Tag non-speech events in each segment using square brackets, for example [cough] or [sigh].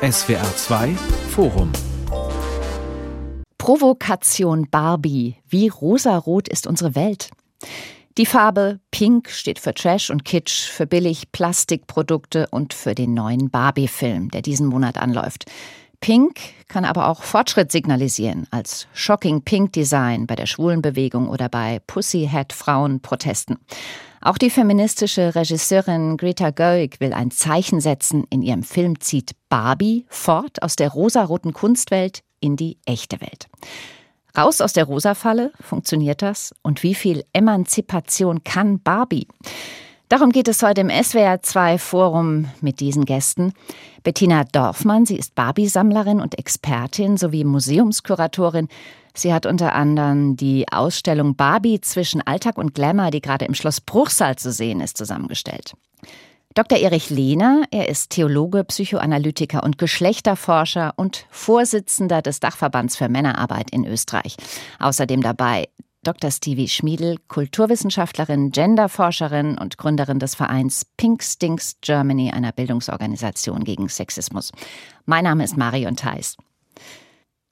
SWR 2 Forum Provokation Barbie. Wie rosarot ist unsere Welt? Die Farbe Pink steht für Trash und Kitsch, für billig Plastikprodukte und für den neuen Barbie-Film, der diesen Monat anläuft. Pink kann aber auch Fortschritt signalisieren, als Shocking Pink Design bei der Schwulenbewegung oder bei Pussyhead Frauenprotesten. Auch die feministische Regisseurin Greta Gerwig will ein Zeichen setzen. In ihrem Film zieht Barbie fort aus der rosaroten Kunstwelt in die echte Welt. Raus aus der Rosa-Falle, funktioniert das? Und wie viel Emanzipation kann Barbie? Darum geht es heute im SWR2 Forum mit diesen Gästen. Bettina Dorfmann, sie ist Barbie-Sammlerin und Expertin sowie Museumskuratorin. Sie hat unter anderem die Ausstellung Barbie zwischen Alltag und Glamour, die gerade im Schloss Bruchsal zu sehen ist, zusammengestellt. Dr. Erich Lehner, er ist Theologe, Psychoanalytiker und Geschlechterforscher und Vorsitzender des Dachverbands für Männerarbeit in Österreich. Außerdem dabei Dr. Stevie Schmiedel, Kulturwissenschaftlerin, Genderforscherin und Gründerin des Vereins Pink Stinks Germany, einer Bildungsorganisation gegen Sexismus. Mein Name ist Marion Theis.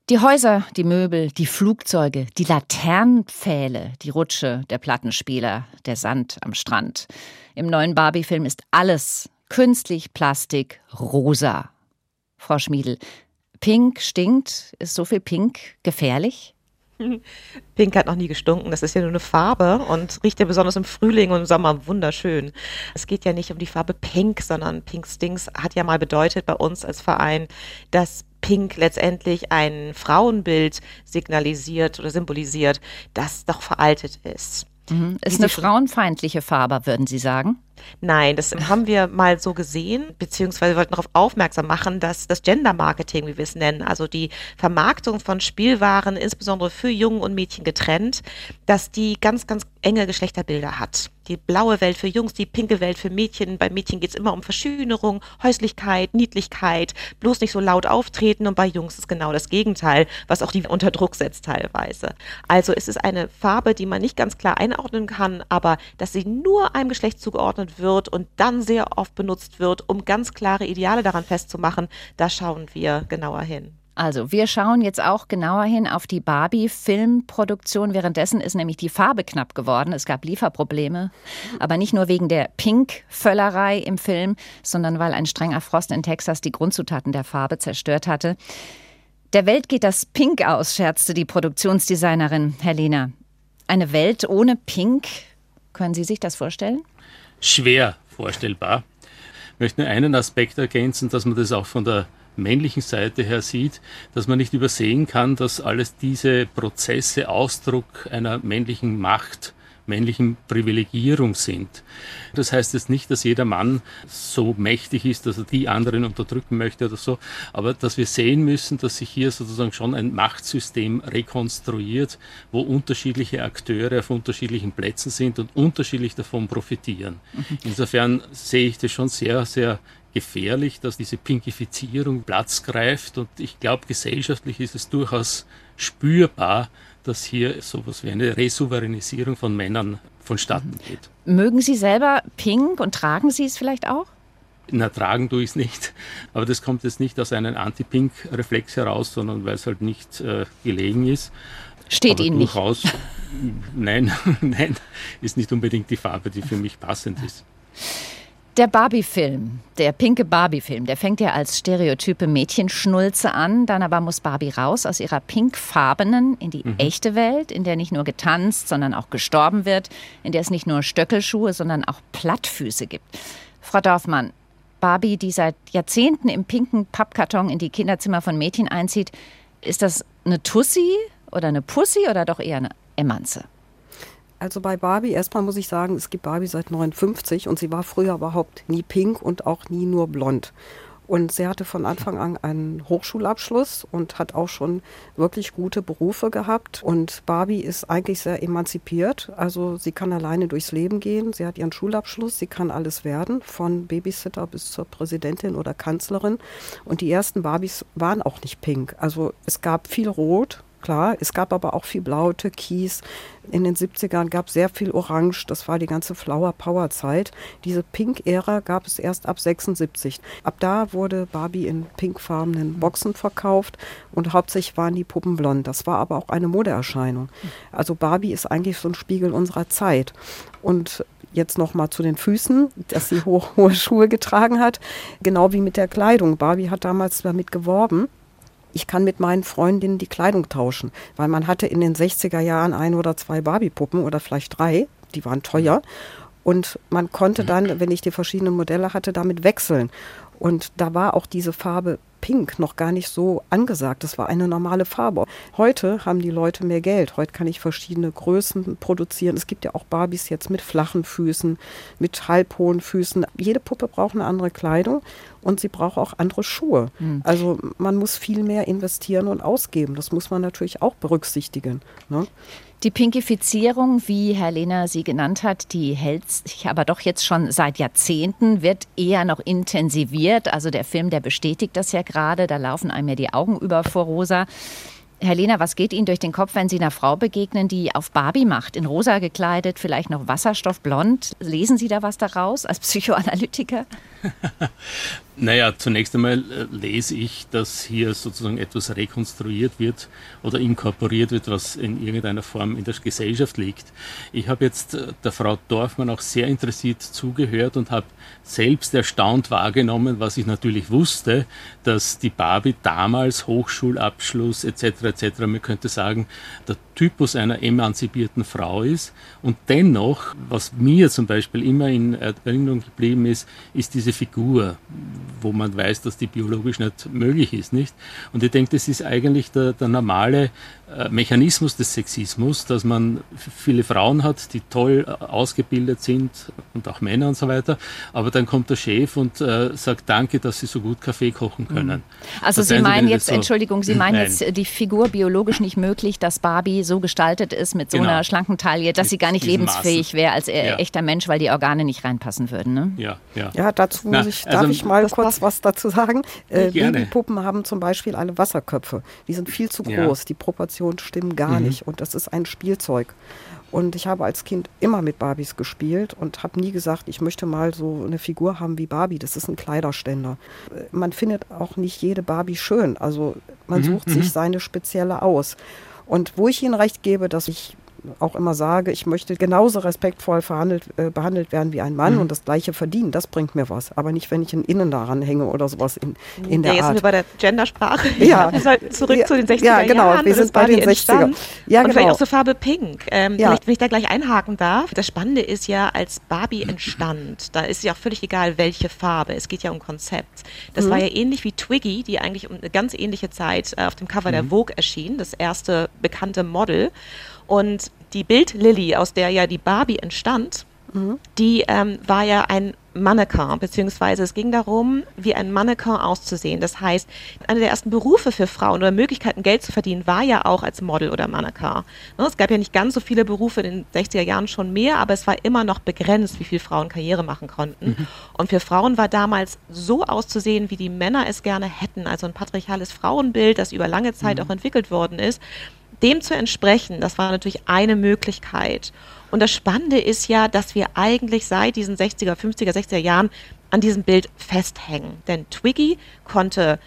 Die Häuser, die Möbel, die Flugzeuge, die Laternenpfähle, die Rutsche, der Plattenspieler, der Sand am Strand. Im neuen Barbie-Film ist alles künstlich, Plastik, rosa. Frau Schmiedel, Pink stinkt. Ist so viel Pink gefährlich? Pink hat noch nie gestunken. Das ist ja nur eine Farbe und riecht ja besonders im Frühling und im Sommer wunderschön. Es geht ja nicht um die Farbe Pink, sondern Pink Stinks hat ja mal bedeutet bei uns als Verein, dass Pink letztendlich ein Frauenbild signalisiert oder symbolisiert, das doch veraltet ist. Mhm. Ist eine frauenfeindliche Farbe, würden Sie sagen? Nein, das haben wir mal so gesehen, beziehungsweise wir wollten darauf aufmerksam machen, dass das Gender Marketing, wie wir es nennen, also die Vermarktung von Spielwaren, insbesondere für Jungen und Mädchen getrennt, dass die ganz, ganz enge Geschlechterbilder hat. Die blaue Welt für Jungs, die pinke Welt für Mädchen. Bei Mädchen geht es immer um Verschönerung, Häuslichkeit, Niedlichkeit, bloß nicht so laut auftreten. Und bei Jungs ist genau das Gegenteil, was auch die unter Druck setzt teilweise. Also es ist eine Farbe, die man nicht ganz klar einordnen kann, aber dass sie nur einem Geschlecht zugeordnet wird und dann sehr oft benutzt wird, um ganz klare Ideale daran festzumachen, da schauen wir genauer hin. Also, wir schauen jetzt auch genauer hin auf die Barbie-Filmproduktion. Währenddessen ist nämlich die Farbe knapp geworden. Es gab Lieferprobleme. Aber nicht nur wegen der Pink-Völlerei im Film, sondern weil ein strenger Frost in Texas die Grundzutaten der Farbe zerstört hatte. Der Welt geht das Pink aus, scherzte die Produktionsdesignerin Helena. Eine Welt ohne Pink? Können Sie sich das vorstellen? Schwer vorstellbar. Ich möchte nur einen Aspekt ergänzen, dass man das auch von der männlichen Seite her sieht, dass man nicht übersehen kann, dass alles diese Prozesse Ausdruck einer männlichen Macht männlichen Privilegierung sind. Das heißt jetzt nicht, dass jeder Mann so mächtig ist, dass er die anderen unterdrücken möchte oder so, aber dass wir sehen müssen, dass sich hier sozusagen schon ein Machtsystem rekonstruiert, wo unterschiedliche Akteure auf unterschiedlichen Plätzen sind und unterschiedlich davon profitieren. Mhm. Insofern sehe ich das schon sehr, sehr gefährlich, dass diese Pinkifizierung Platz greift. Und ich glaube, gesellschaftlich ist es durchaus spürbar, dass hier sowas wie eine Resouveränisierung von Männern vonstatten geht. Mögen Sie selber Pink und tragen Sie es vielleicht auch? Na, tragen tue ich es nicht. Aber das kommt jetzt nicht aus einem Anti-Pink-Reflex heraus, sondern weil es halt nicht äh, gelegen ist. Steht Aber Ihnen durchaus, nicht? [laughs] Nein, [laughs] nein, ist nicht unbedingt die Farbe, die für mich passend ist. [laughs] Der Barbie-Film, der pinke Barbie-Film, der fängt ja als stereotype Mädchenschnulze an, dann aber muss Barbie raus aus ihrer pinkfarbenen in die mhm. echte Welt, in der nicht nur getanzt, sondern auch gestorben wird, in der es nicht nur Stöckelschuhe, sondern auch Plattfüße gibt. Frau Dorfmann, Barbie, die seit Jahrzehnten im pinken Pappkarton in die Kinderzimmer von Mädchen einzieht, ist das eine Tussi oder eine Pussy oder doch eher eine Emanze? Also bei Barbie, erstmal muss ich sagen, es gibt Barbie seit 59 und sie war früher überhaupt nie pink und auch nie nur blond. Und sie hatte von Anfang an einen Hochschulabschluss und hat auch schon wirklich gute Berufe gehabt. Und Barbie ist eigentlich sehr emanzipiert. Also sie kann alleine durchs Leben gehen. Sie hat ihren Schulabschluss. Sie kann alles werden, von Babysitter bis zur Präsidentin oder Kanzlerin. Und die ersten Barbies waren auch nicht pink. Also es gab viel Rot, klar. Es gab aber auch viel Blau, Türkis. In den 70ern gab es sehr viel Orange. Das war die ganze Flower Power Zeit. Diese Pink-Ära gab es erst ab 76. Ab da wurde Barbie in pinkfarbenen Boxen verkauft und hauptsächlich waren die Puppen blond. Das war aber auch eine Modeerscheinung. Also Barbie ist eigentlich so ein Spiegel unserer Zeit. Und jetzt noch mal zu den Füßen, dass sie hohe, [laughs] hohe Schuhe getragen hat, genau wie mit der Kleidung. Barbie hat damals damit geworben ich kann mit meinen Freundinnen die Kleidung tauschen, weil man hatte in den 60er Jahren ein oder zwei Barbie-Puppen oder vielleicht drei, die waren teuer. Und man konnte dann, wenn ich die verschiedenen Modelle hatte, damit wechseln. Und da war auch diese Farbe Pink noch gar nicht so angesagt. Das war eine normale Farbe. Heute haben die Leute mehr Geld. Heute kann ich verschiedene Größen produzieren. Es gibt ja auch Barbies jetzt mit flachen Füßen, mit halbhohen Füßen. Jede Puppe braucht eine andere Kleidung und sie braucht auch andere Schuhe. Mhm. Also man muss viel mehr investieren und ausgeben. Das muss man natürlich auch berücksichtigen. Ne? Die Pinkifizierung, wie Herr Lehner sie genannt hat, die hält sich aber doch jetzt schon seit Jahrzehnten, wird eher noch intensiviert. Also der Film, der bestätigt das ja gerade, da laufen einem ja die Augen über vor Rosa. Herr Lehner, was geht Ihnen durch den Kopf, wenn Sie einer Frau begegnen, die auf Barbie macht, in rosa gekleidet, vielleicht noch wasserstoffblond? Lesen Sie da was daraus als Psychoanalytiker? [laughs] Naja, zunächst einmal äh, lese ich, dass hier sozusagen etwas rekonstruiert wird oder inkorporiert wird, was in irgendeiner Form in der Gesellschaft liegt. Ich habe jetzt äh, der Frau Dorfmann auch sehr interessiert zugehört und habe selbst erstaunt wahrgenommen, was ich natürlich wusste, dass die Barbie damals Hochschulabschluss etc. etc. Man könnte sagen, der Typus einer emanzipierten Frau ist. Und dennoch, was mir zum Beispiel immer in Erinnerung geblieben ist, ist diese Figur, wo man weiß, dass die biologisch nicht möglich ist, nicht? Und ich denke, das ist eigentlich der, der normale Mechanismus des Sexismus, dass man viele Frauen hat, die toll äh, ausgebildet sind und auch Männer und so weiter, aber dann kommt der Chef und äh, sagt Danke, dass Sie so gut Kaffee kochen können. Mhm. Also das Sie meinen jetzt, so, Entschuldigung, Sie meinen nein. jetzt die Figur biologisch nicht möglich, dass Barbie so gestaltet ist mit so genau. einer schlanken Taille, dass mit sie gar nicht lebensfähig wäre als äh, ja. echter Mensch, weil die Organe nicht reinpassen würden. Ne? Ja, ja. ja, dazu Na, ich, darf also, ich mal kurz was dazu sagen. Äh, Babypuppen haben zum Beispiel alle Wasserköpfe. Die sind viel zu groß. Die Proportionen Emotionen stimmen gar mhm. nicht. Und das ist ein Spielzeug. Und ich habe als Kind immer mit Barbies gespielt und habe nie gesagt, ich möchte mal so eine Figur haben wie Barbie. Das ist ein Kleiderständer. Man findet auch nicht jede Barbie schön. Also man mhm. sucht sich mhm. seine spezielle aus. Und wo ich Ihnen recht gebe, dass ich auch immer sage, ich möchte genauso respektvoll äh, behandelt werden wie ein Mann mhm. und das Gleiche verdienen. Das bringt mir was. Aber nicht, wenn ich ein Innen daran hänge oder sowas in, in der ja, jetzt Art. sind wir bei der Gendersprache. Ja. [laughs] wir sollten zurück ja, zu den 60er ja, genau. Jahren. Wir sind bei den 60er. Ja, und genau. vielleicht auch zur Farbe Pink. Ähm, ja. Vielleicht, wenn ich da gleich einhaken darf. Das Spannende ist ja, als Barbie entstand, da ist ja auch völlig egal, welche Farbe. Es geht ja um Konzept. Das mhm. war ja ähnlich wie Twiggy, die eigentlich um eine ganz ähnliche Zeit äh, auf dem Cover mhm. der Vogue erschien. Das erste bekannte Model. Und die Bildlilly, aus der ja die Barbie entstand, mhm. die ähm, war ja ein Mannequin, beziehungsweise es ging darum, wie ein Mannequin auszusehen. Das heißt, eine der ersten Berufe für Frauen oder Möglichkeiten, Geld zu verdienen, war ja auch als Model oder Mannequin. Ne, es gab ja nicht ganz so viele Berufe, in den 60er Jahren schon mehr, aber es war immer noch begrenzt, wie viel Frauen Karriere machen konnten. Mhm. Und für Frauen war damals so auszusehen, wie die Männer es gerne hätten, also ein patriarchales Frauenbild, das über lange Zeit mhm. auch entwickelt worden ist, dem zu entsprechen, das war natürlich eine Möglichkeit. Und das Spannende ist ja, dass wir eigentlich seit diesen 60er, 50er, 60er Jahren an diesem Bild festhängen. Denn Twiggy konnte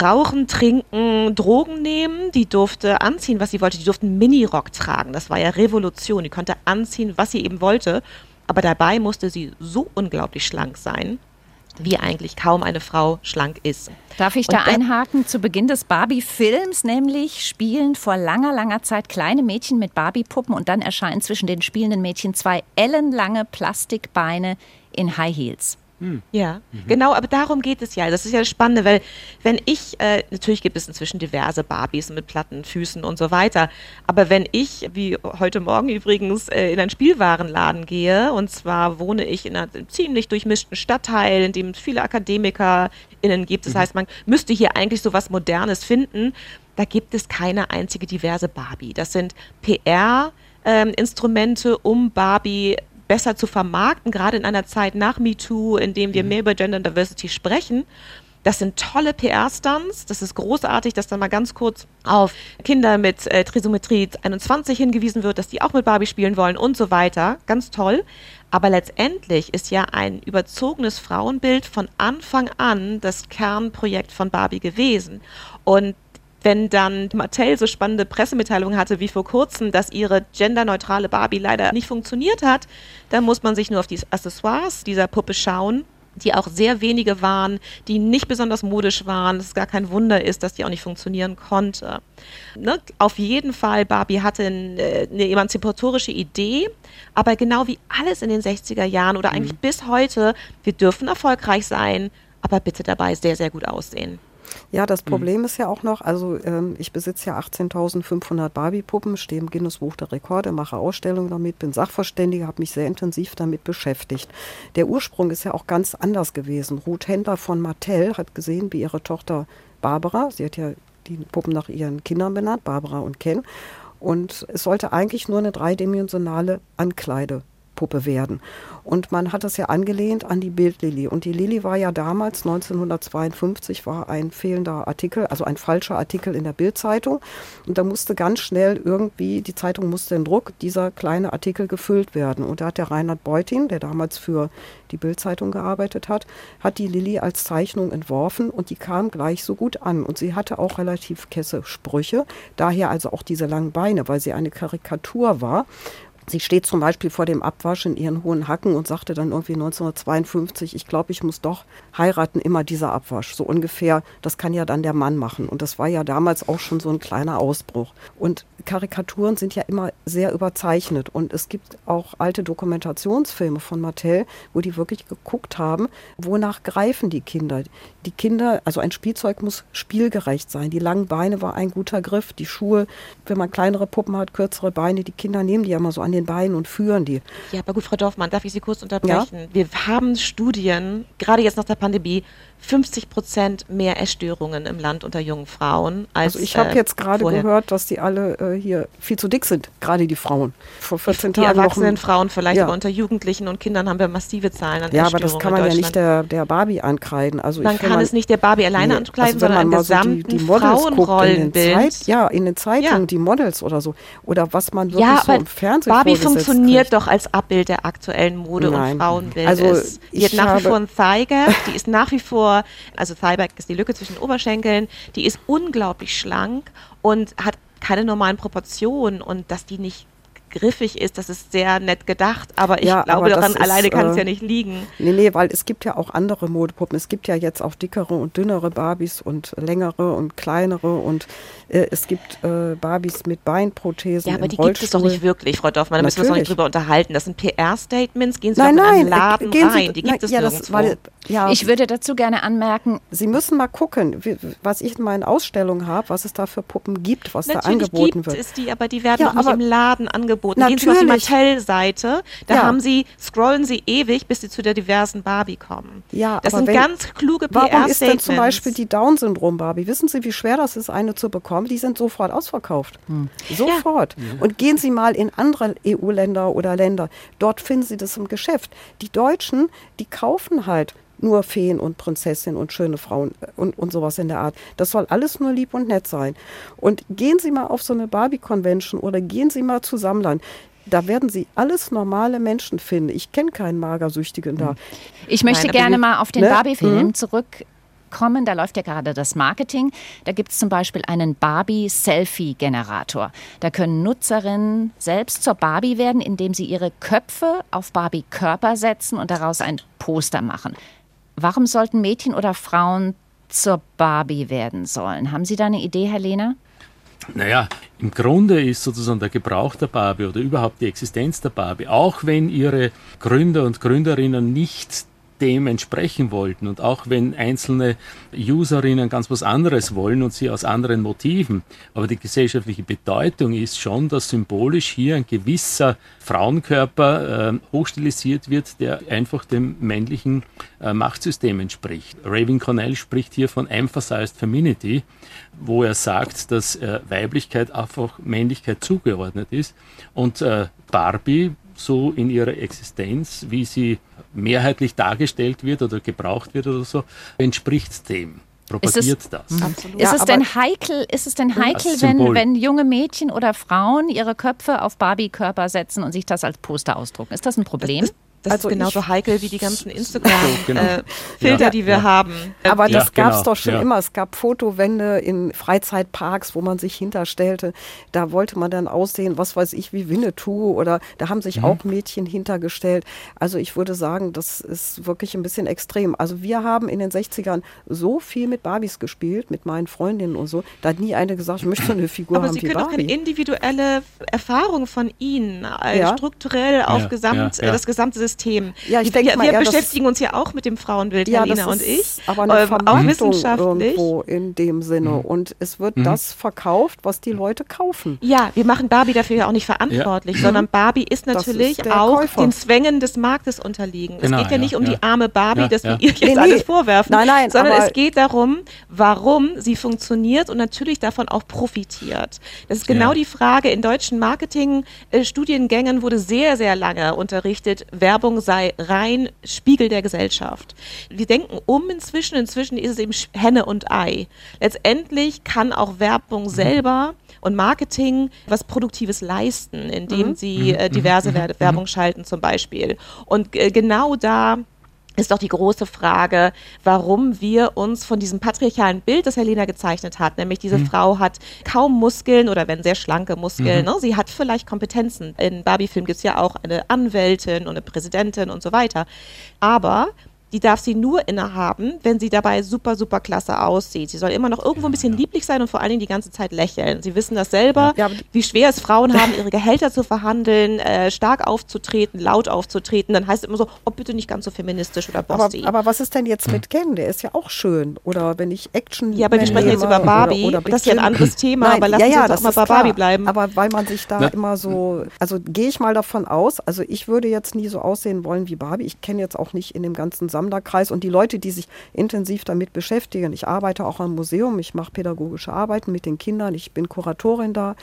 rauchen, trinken, Drogen nehmen, die durfte anziehen, was sie wollte. Die durfte einen Minirock tragen. Das war ja Revolution. Die konnte anziehen, was sie eben wollte. Aber dabei musste sie so unglaublich schlank sein, wie eigentlich kaum eine Frau schlank ist. Darf ich da, da einhaken? Zu Beginn des Barbie-Films nämlich spielen vor langer, langer Zeit kleine Mädchen mit Barbie-Puppen und dann erscheinen zwischen den spielenden Mädchen zwei ellenlange Plastikbeine in High Heels. Hm. Ja, mhm. genau, aber darum geht es ja. Das ist ja das Spannende, weil wenn ich, äh, natürlich gibt es inzwischen diverse Barbies mit platten Füßen und so weiter, aber wenn ich, wie heute Morgen übrigens, äh, in einen Spielwarenladen gehe, und zwar wohne ich in einem ziemlich durchmischten Stadtteil, in dem es viele AkademikerInnen gibt, das mhm. heißt, man müsste hier eigentlich so was Modernes finden, da gibt es keine einzige diverse Barbie. Das sind PR- ähm, Instrumente, um Barbie besser zu vermarkten, gerade in einer Zeit nach MeToo, in dem wir mhm. mehr über Gender Diversity sprechen. Das sind tolle PR-Stunts. Das ist großartig, dass dann mal ganz kurz auf Kinder mit äh, Trisometrie 21 hingewiesen wird, dass die auch mit Barbie spielen wollen und so weiter. Ganz toll. Aber letztendlich ist ja ein überzogenes Frauenbild von Anfang an das Kernprojekt von Barbie gewesen. Und wenn dann Mattel so spannende Pressemitteilungen hatte wie vor kurzem, dass ihre genderneutrale Barbie leider nicht funktioniert hat, dann muss man sich nur auf die Accessoires dieser Puppe schauen die auch sehr wenige waren, die nicht besonders modisch waren, dass es gar kein Wunder ist, dass die auch nicht funktionieren konnte. Ne? Auf jeden Fall, Barbie hatte äh, eine emanzipatorische Idee, aber genau wie alles in den 60er Jahren oder eigentlich mhm. bis heute, wir dürfen erfolgreich sein, aber bitte dabei sehr, sehr gut aussehen. Ja, das mhm. Problem mhm. ist ja auch noch, also ähm, ich besitze ja 18.500 Barbie-Puppen, stehe im Guinness-Buch der Rekorde, mache Ausstellungen damit, bin Sachverständige, habe mich sehr intensiv damit beschäftigt. Der Ursprung ist ja auch ganz anders gewesen. Ruth Händler von Mattel hat gesehen, wie ihre Tochter Barbara, sie hat ja die Puppen nach ihren Kindern benannt, Barbara und Ken, und es sollte eigentlich nur eine dreidimensionale Ankleide Puppe werden. Und man hat das ja angelehnt an die Bildlilly. Und die Lilly war ja damals, 1952, war ein fehlender Artikel, also ein falscher Artikel in der Bildzeitung. Und da musste ganz schnell irgendwie, die Zeitung musste in Druck, dieser kleine Artikel gefüllt werden. Und da hat der Reinhard Beutin, der damals für die Bildzeitung gearbeitet hat, hat die Lilly als Zeichnung entworfen und die kam gleich so gut an. Und sie hatte auch relativ kesse Sprüche, daher also auch diese langen Beine, weil sie eine Karikatur war. Sie steht zum Beispiel vor dem Abwasch in ihren hohen Hacken und sagte dann irgendwie 1952, ich glaube, ich muss doch heiraten, immer dieser Abwasch. So ungefähr, das kann ja dann der Mann machen. Und das war ja damals auch schon so ein kleiner Ausbruch. Und Karikaturen sind ja immer sehr überzeichnet. Und es gibt auch alte Dokumentationsfilme von Mattel, wo die wirklich geguckt haben, wonach greifen die Kinder. Die Kinder, also ein Spielzeug muss spielgerecht sein. Die langen Beine war ein guter Griff. Die Schuhe, wenn man kleinere Puppen hat, kürzere Beine, die Kinder nehmen die ja immer so an den Beinen und führen die. Ja, aber gut, Frau Dorfmann, darf ich Sie kurz unterbrechen? Ja? Wir haben Studien, gerade jetzt nach der Pandemie, 50 Prozent mehr Essstörungen im Land unter jungen Frauen als Also ich habe äh, jetzt gerade gehört, dass die alle äh, hier viel zu dick sind, gerade die Frauen. Vor 14 die, Tagen die erwachsenen Frauen vielleicht, ja. aber unter Jugendlichen und Kindern haben wir massive Zahlen an Ja, aber das kann man ja nicht der, der Barbie ankreiden. Also man kann man, es nicht der Barbie alleine nee, ankreiden, also sondern am gesamten so die, die Frauenrollenbild. ja, in den Zeitungen, ja. die Models oder so. Oder was man wirklich ja, so im Fernsehen Barbie funktioniert kriegt. doch als Abbild der aktuellen Mode- Nein. und Frauenbild. Also Die hat nach wie vor ein Thigh Gap, die ist nach wie vor also Thighback ist die Lücke zwischen den Oberschenkeln, die ist unglaublich schlank und hat keine normalen Proportionen und dass die nicht griffig ist, das ist sehr nett gedacht, aber ich ja, glaube, daran ist, alleine kann äh, es ja nicht liegen. Nee, nee, weil es gibt ja auch andere Modepuppen. Es gibt ja jetzt auch dickere und dünnere Barbies und längere und kleinere und äh, es gibt äh, Barbies mit Beinprothesen. Ja, aber die gibt es doch nicht wirklich, Frau Dorfmann. Da müssen wir uns doch nicht drüber unterhalten. Das sind PR-Statements. Gehen Sie nein, doch nein, in einen Laden gehen rein. Die gibt nein, es ja, das, weil, ja, Ich würde dazu gerne anmerken. Sie müssen mal gucken, wie, was ich in meinen Ausstellungen habe, was es da für Puppen gibt, was natürlich da angeboten gibt wird. Es die, aber die werden ja, auch nicht im Laden angeboten. Natürlich. Gehen Sie auf die Mattel-Seite. Da ja. haben Sie, scrollen Sie ewig, bis Sie zu der diversen Barbie kommen. Ja, das sind wenn, ganz kluge PR-Statements. Warum ist denn zum Beispiel die Down-Syndrom-Barbie? Wissen Sie, wie schwer das ist, eine zu bekommen? Die sind sofort ausverkauft. Hm. Sofort. Ja. Und gehen Sie mal in andere EU-Länder oder Länder. Dort finden Sie das im Geschäft. Die Deutschen, die kaufen halt nur Feen und Prinzessinnen und schöne Frauen und, und sowas in der Art. Das soll alles nur lieb und nett sein. Und gehen Sie mal auf so eine Barbie-Convention oder gehen Sie mal zu Sammlern da werden Sie alles normale Menschen finden. Ich kenne keinen Magersüchtigen da. Ich möchte Nein, gerne mal auf den ne? Barbie-Film mhm. zurück kommen. Da läuft ja gerade das Marketing. Da gibt es zum Beispiel einen Barbie-Selfie-Generator. Da können Nutzerinnen selbst zur Barbie werden, indem sie ihre Köpfe auf Barbie-Körper setzen und daraus ein Poster machen. Warum sollten Mädchen oder Frauen zur Barbie werden sollen? Haben Sie da eine Idee, Herr Lehner? Naja, im Grunde ist sozusagen der Gebrauch der Barbie oder überhaupt die Existenz der Barbie, auch wenn ihre Gründer und Gründerinnen nicht dem entsprechen wollten. Und auch wenn einzelne Userinnen ganz was anderes wollen und sie aus anderen Motiven, aber die gesellschaftliche Bedeutung ist schon, dass symbolisch hier ein gewisser Frauenkörper äh, hochstilisiert wird, der einfach dem männlichen äh, Machtsystem entspricht. Raven Cornell spricht hier von Emphasized Femininity, wo er sagt, dass äh, Weiblichkeit einfach Männlichkeit zugeordnet ist. Und äh, Barbie so in ihrer Existenz, wie sie mehrheitlich dargestellt wird oder gebraucht wird oder so, entspricht dem propagiert es, das. Absolut. Ist, es denn heikel, ist es denn heikel, wenn, wenn junge Mädchen oder Frauen ihre Köpfe auf Barbie-Körper setzen und sich das als Poster ausdrucken? Ist das ein Problem? Das, also ist genauso heikel wie die ganzen [laughs] Instagram-Filter, genau. äh, ja, die wir ja. haben. Aber das ja, gab es genau, doch schon immer. Es gab Fotowände in Freizeitparks, wo man sich hinterstellte. Da wollte man dann aussehen, was weiß ich, wie Winnetou oder da haben sich mhm. auch Mädchen hintergestellt. Also ich würde sagen, das ist wirklich ein bisschen extrem. Also wir haben in den 60ern so viel mit Barbies gespielt, mit meinen Freundinnen und so. Da hat nie eine gesagt, ich möchte so eine Figur Aber haben Sie wie können Barbie. doch keine individuelle Erfahrung von Ihnen äh, strukturell auf Gesamt, das gesamte System System. Ja, ich denke wir, mal, wir beschäftigen uns ja auch mit dem Frauenbild, ja, Helena und ich. Aber eine ähm, auch wissenschaftlich. irgendwo in dem Sinne. Mhm. Und es wird mhm. das verkauft, was die Leute kaufen. Ja, wir machen Barbie dafür ja auch nicht verantwortlich, ja. sondern Barbie ist natürlich ist auch Käufer. den Zwängen des Marktes unterliegen. Genau, es geht ja, ja nicht um die arme Barbie, dass wir ihr jetzt nee, alles vorwerfen, nein, nein, sondern es geht darum, warum sie funktioniert und natürlich davon auch profitiert. Das ist genau die Frage. In deutschen Marketing-Studiengängen wurde sehr, sehr lange unterrichtet, Werbung Werbung sei rein Spiegel der Gesellschaft. Wir denken um inzwischen, inzwischen ist es eben Henne und Ei. Letztendlich kann auch Werbung mhm. selber und Marketing was Produktives leisten, indem mhm. sie äh, diverse mhm. Werbung schalten zum Beispiel. Und äh, genau da ist doch die große Frage, warum wir uns von diesem patriarchalen Bild, das Helena gezeichnet hat, nämlich diese mhm. Frau hat kaum Muskeln oder wenn sehr schlanke Muskeln, mhm. ne? sie hat vielleicht Kompetenzen. In Barbie-Film gibt es ja auch eine Anwältin und eine Präsidentin und so weiter. Aber die darf sie nur innehaben, wenn sie dabei super, super klasse aussieht. Sie soll immer noch irgendwo ein bisschen lieblich sein und vor allen Dingen die ganze Zeit lächeln. Sie wissen das selber, ja, wie schwer es Frauen [laughs] haben, ihre Gehälter zu verhandeln, äh, stark aufzutreten, laut aufzutreten. Dann heißt es immer so, oh, bitte nicht ganz so feministisch oder bossy. Aber, aber was ist denn jetzt mit Ken? Der ist ja auch schön. Oder wenn ich Action Ja, aber wir sprechen jetzt über Barbie. Oder, oder das ist ja ein anderes Thema, Nein, aber lassen ja, ja, uns auch mal bei Barbie bleiben. Aber weil man sich da Na. immer so, also gehe ich mal davon aus, also ich würde jetzt nie so aussehen wollen wie Barbie. Ich kenne jetzt auch nicht in dem ganzen Sammlerkreis und die Leute, die sich intensiv damit beschäftigen. Ich arbeite auch am Museum, ich mache pädagogische Arbeiten mit den Kindern, ich bin Kuratorin da.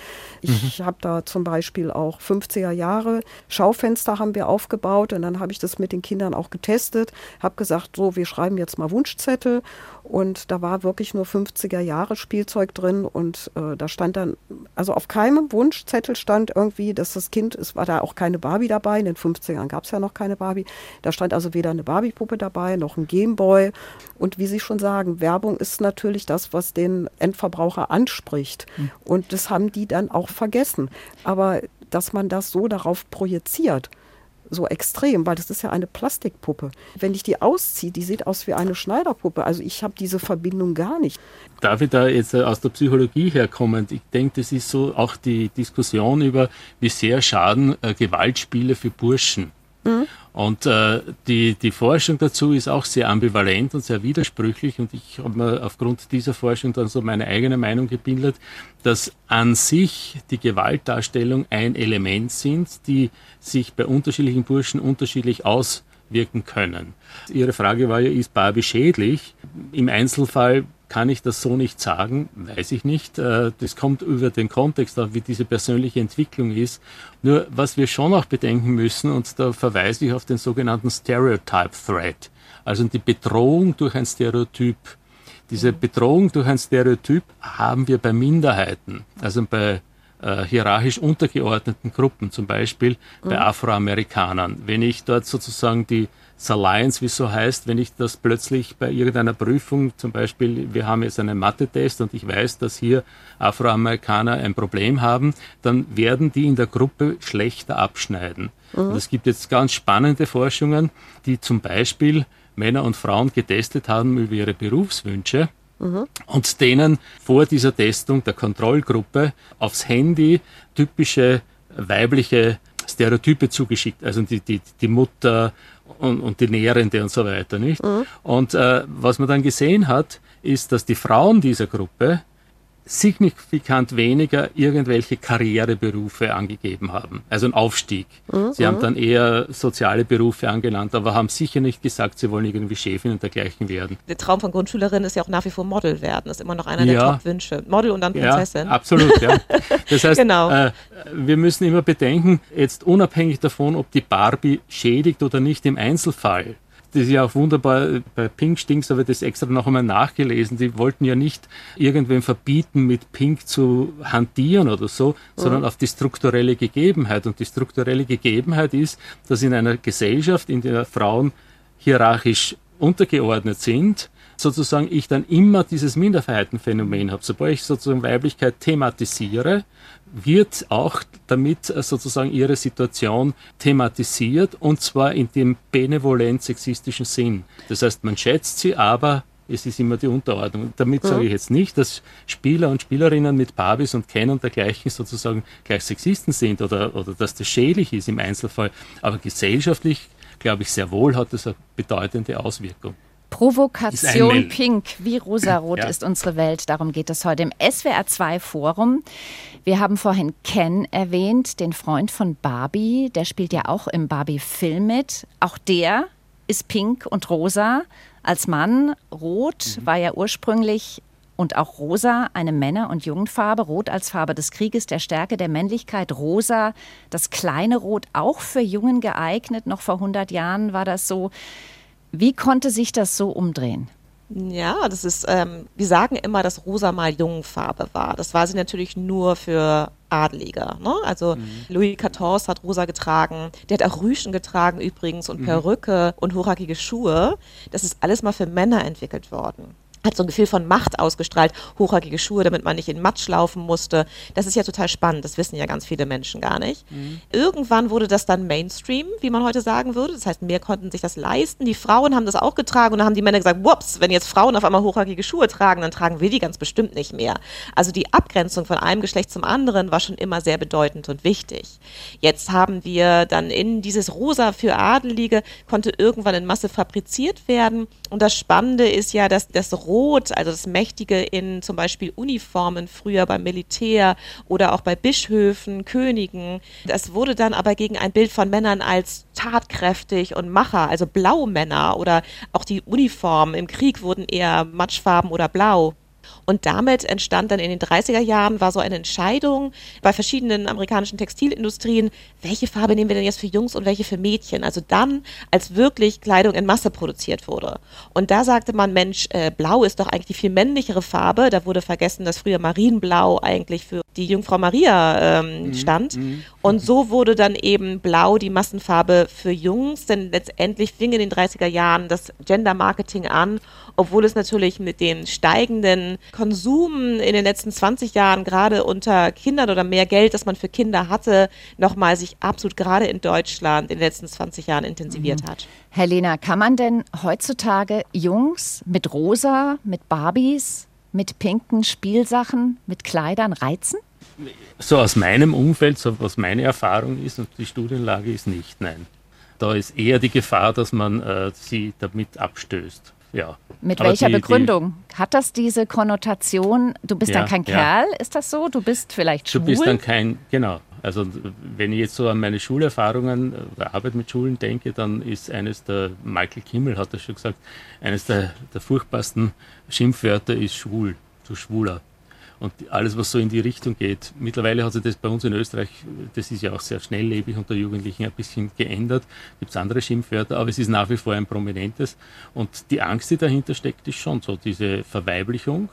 Ich mhm. habe da zum Beispiel auch 50er Jahre Schaufenster haben wir aufgebaut und dann habe ich das mit den Kindern auch getestet, habe gesagt, so, wir schreiben jetzt mal Wunschzettel und da war wirklich nur 50er Jahre Spielzeug drin und äh, da stand dann, also auf keinem Wunschzettel stand irgendwie, dass das Kind, es war da auch keine Barbie dabei, in den 50ern gab es ja noch keine Barbie, da stand also weder eine Barbie-Puppe dabei, noch ein Gameboy und wie Sie schon sagen, Werbung ist natürlich das, was den Endverbraucher anspricht mhm. und das haben die dann auch vergessen. Aber dass man das so darauf projiziert, so extrem, weil das ist ja eine Plastikpuppe. Wenn ich die ausziehe, die sieht aus wie eine Schneiderpuppe. Also ich habe diese Verbindung gar nicht. Darf ich da jetzt äh, aus der Psychologie herkommen? Ich denke, das ist so auch die Diskussion über, wie sehr schaden äh, Gewaltspiele für Burschen. Mhm. Und äh, die, die Forschung dazu ist auch sehr ambivalent und sehr widersprüchlich. Und ich habe mir aufgrund dieser Forschung dann so meine eigene Meinung gebildet, dass an sich die Gewaltdarstellung ein Element sind, die sich bei unterschiedlichen Burschen unterschiedlich auswirken können. Ihre Frage war ja, ist Barbie schädlich? Im Einzelfall kann ich das so nicht sagen, weiß ich nicht. Äh, das kommt über den Kontext auf, wie diese persönliche Entwicklung ist. Nur was wir schon auch bedenken müssen, und da verweise ich auf den sogenannten Stereotype Threat, also die Bedrohung durch ein Stereotyp. Diese Bedrohung durch ein Stereotyp haben wir bei Minderheiten, also bei äh, hierarchisch untergeordneten Gruppen, zum Beispiel bei mhm. Afroamerikanern. Wenn ich dort sozusagen die Salience, wie es so heißt, wenn ich das plötzlich bei irgendeiner Prüfung, zum Beispiel, wir haben jetzt einen Mathe-Test und ich weiß, dass hier Afroamerikaner ein Problem haben, dann werden die in der Gruppe schlechter abschneiden. Mhm. Und es gibt jetzt ganz spannende Forschungen, die zum Beispiel Männer und Frauen getestet haben über ihre Berufswünsche mhm. und denen vor dieser Testung der Kontrollgruppe aufs Handy typische weibliche Stereotype zugeschickt. Also die, die, die Mutter und, und die Nährende und so weiter, nicht? Mhm. Und äh, was man dann gesehen hat, ist, dass die Frauen dieser Gruppe signifikant weniger irgendwelche Karriereberufe angegeben haben, also ein Aufstieg. Mhm. Sie haben dann eher soziale Berufe angelangt, aber haben sicher nicht gesagt, sie wollen irgendwie Chefin und dergleichen werden. Der Traum von Grundschülerinnen ist ja auch nach wie vor Model werden, das ist immer noch einer ja. der Top-Wünsche. Model und dann Prinzessin. Ja, absolut, ja. [laughs] Das heißt, genau. äh, wir müssen immer bedenken, jetzt unabhängig davon, ob die Barbie schädigt oder nicht im Einzelfall, das ist ja auch wunderbar, bei Pink Stinks habe ich das extra noch einmal nachgelesen. Die wollten ja nicht irgendwem verbieten, mit Pink zu hantieren oder so, mhm. sondern auf die strukturelle Gegebenheit. Und die strukturelle Gegebenheit ist, dass in einer Gesellschaft, in der Frauen hierarchisch untergeordnet sind, sozusagen ich dann immer dieses Minderheitenphänomen habe. Sobald ich sozusagen Weiblichkeit thematisiere, wird auch damit äh, sozusagen ihre Situation thematisiert und zwar in dem benevolent sexistischen Sinn. Das heißt, man schätzt sie, aber es ist immer die Unterordnung. Damit sage ich jetzt nicht, dass Spieler und Spielerinnen mit Barbies und Ken und dergleichen sozusagen gleich Sexisten sind oder, oder dass das schädlich ist im Einzelfall. Aber gesellschaftlich, glaube ich, sehr wohl hat das eine bedeutende Auswirkung. Provokation Pink, wie rosarot ja. ist unsere Welt. Darum geht es heute im SWR2 Forum. Wir haben vorhin Ken erwähnt, den Freund von Barbie. Der spielt ja auch im Barbie-Film mit. Auch der ist pink und rosa. Als Mann rot mhm. war ja ursprünglich und auch rosa eine Männer- und Jugendfarbe, rot als Farbe des Krieges, der Stärke, der Männlichkeit, rosa, das kleine Rot auch für Jungen geeignet. Noch vor 100 Jahren war das so. Wie konnte sich das so umdrehen? Ja, das ist, ähm, wir sagen immer, dass rosa mal Jungfarbe war. Das war sie natürlich nur für Adeliger. Ne? Also mhm. Louis XIV hat rosa getragen, der hat auch Rüschen getragen übrigens und mhm. Perücke und hochhackige Schuhe. Das ist alles mal für Männer entwickelt worden hat so ein Gefühl von Macht ausgestrahlt, hochhackige Schuhe, damit man nicht in Matsch laufen musste. Das ist ja total spannend, das wissen ja ganz viele Menschen gar nicht. Mhm. Irgendwann wurde das dann Mainstream, wie man heute sagen würde. Das heißt, mehr konnten sich das leisten. Die Frauen haben das auch getragen und dann haben die Männer gesagt, whoops, wenn jetzt Frauen auf einmal hochhackige Schuhe tragen, dann tragen wir die ganz bestimmt nicht mehr. Also die Abgrenzung von einem Geschlecht zum anderen war schon immer sehr bedeutend und wichtig. Jetzt haben wir dann in dieses Rosa für Adelige, konnte irgendwann in Masse fabriziert werden. Und das Spannende ist ja, dass das Rot, also das Mächtige in zum Beispiel Uniformen früher beim Militär oder auch bei Bischöfen, Königen, das wurde dann aber gegen ein Bild von Männern als tatkräftig und Macher, also Blaumänner oder auch die Uniformen im Krieg wurden eher matschfarben oder blau. Und damit entstand dann in den 30er Jahren, war so eine Entscheidung bei verschiedenen amerikanischen Textilindustrien, welche Farbe nehmen wir denn jetzt für Jungs und welche für Mädchen? Also dann, als wirklich Kleidung in Masse produziert wurde. Und da sagte man, Mensch, äh, Blau ist doch eigentlich die viel männlichere Farbe. Da wurde vergessen, dass früher Marienblau eigentlich für die Jungfrau Maria ähm, mhm. stand. Mhm. Und so wurde dann eben Blau die Massenfarbe für Jungs, denn letztendlich fing in den 30er Jahren das Gender Marketing an, obwohl es natürlich mit den steigenden Konsum in den letzten 20 Jahren gerade unter Kindern oder mehr Geld, das man für Kinder hatte, nochmal sich absolut gerade in Deutschland in den letzten 20 Jahren intensiviert mhm. hat. Herr Lena, kann man denn heutzutage Jungs mit Rosa, mit Barbies, mit pinken Spielsachen, mit Kleidern reizen? So aus meinem Umfeld, so was meine Erfahrung ist und die Studienlage ist nicht, nein. Da ist eher die Gefahr, dass man äh, sie damit abstößt ja. Mit Aber welcher die, Begründung? Die, Hat das diese Konnotation, du bist ja, dann kein ja. Kerl, ist das so? Du bist vielleicht schwul? Du bist dann kein, genau. Also wenn ich jetzt so an meine Schulerfahrungen oder Arbeit mit Schulen denke, dann ist eines der, Michael Kimmel hat das schon gesagt, eines der, der furchtbarsten Schimpfwörter ist schwul, du Schwuler und alles, was so in die Richtung geht. Mittlerweile hat sich das bei uns in Österreich, das ist ja auch sehr schnelllebig unter Jugendlichen ein bisschen geändert. Gibt es andere Schimpfwörter, aber es ist nach wie vor ein prominentes. Und die Angst, die dahinter steckt, ist schon so diese Verweiblichung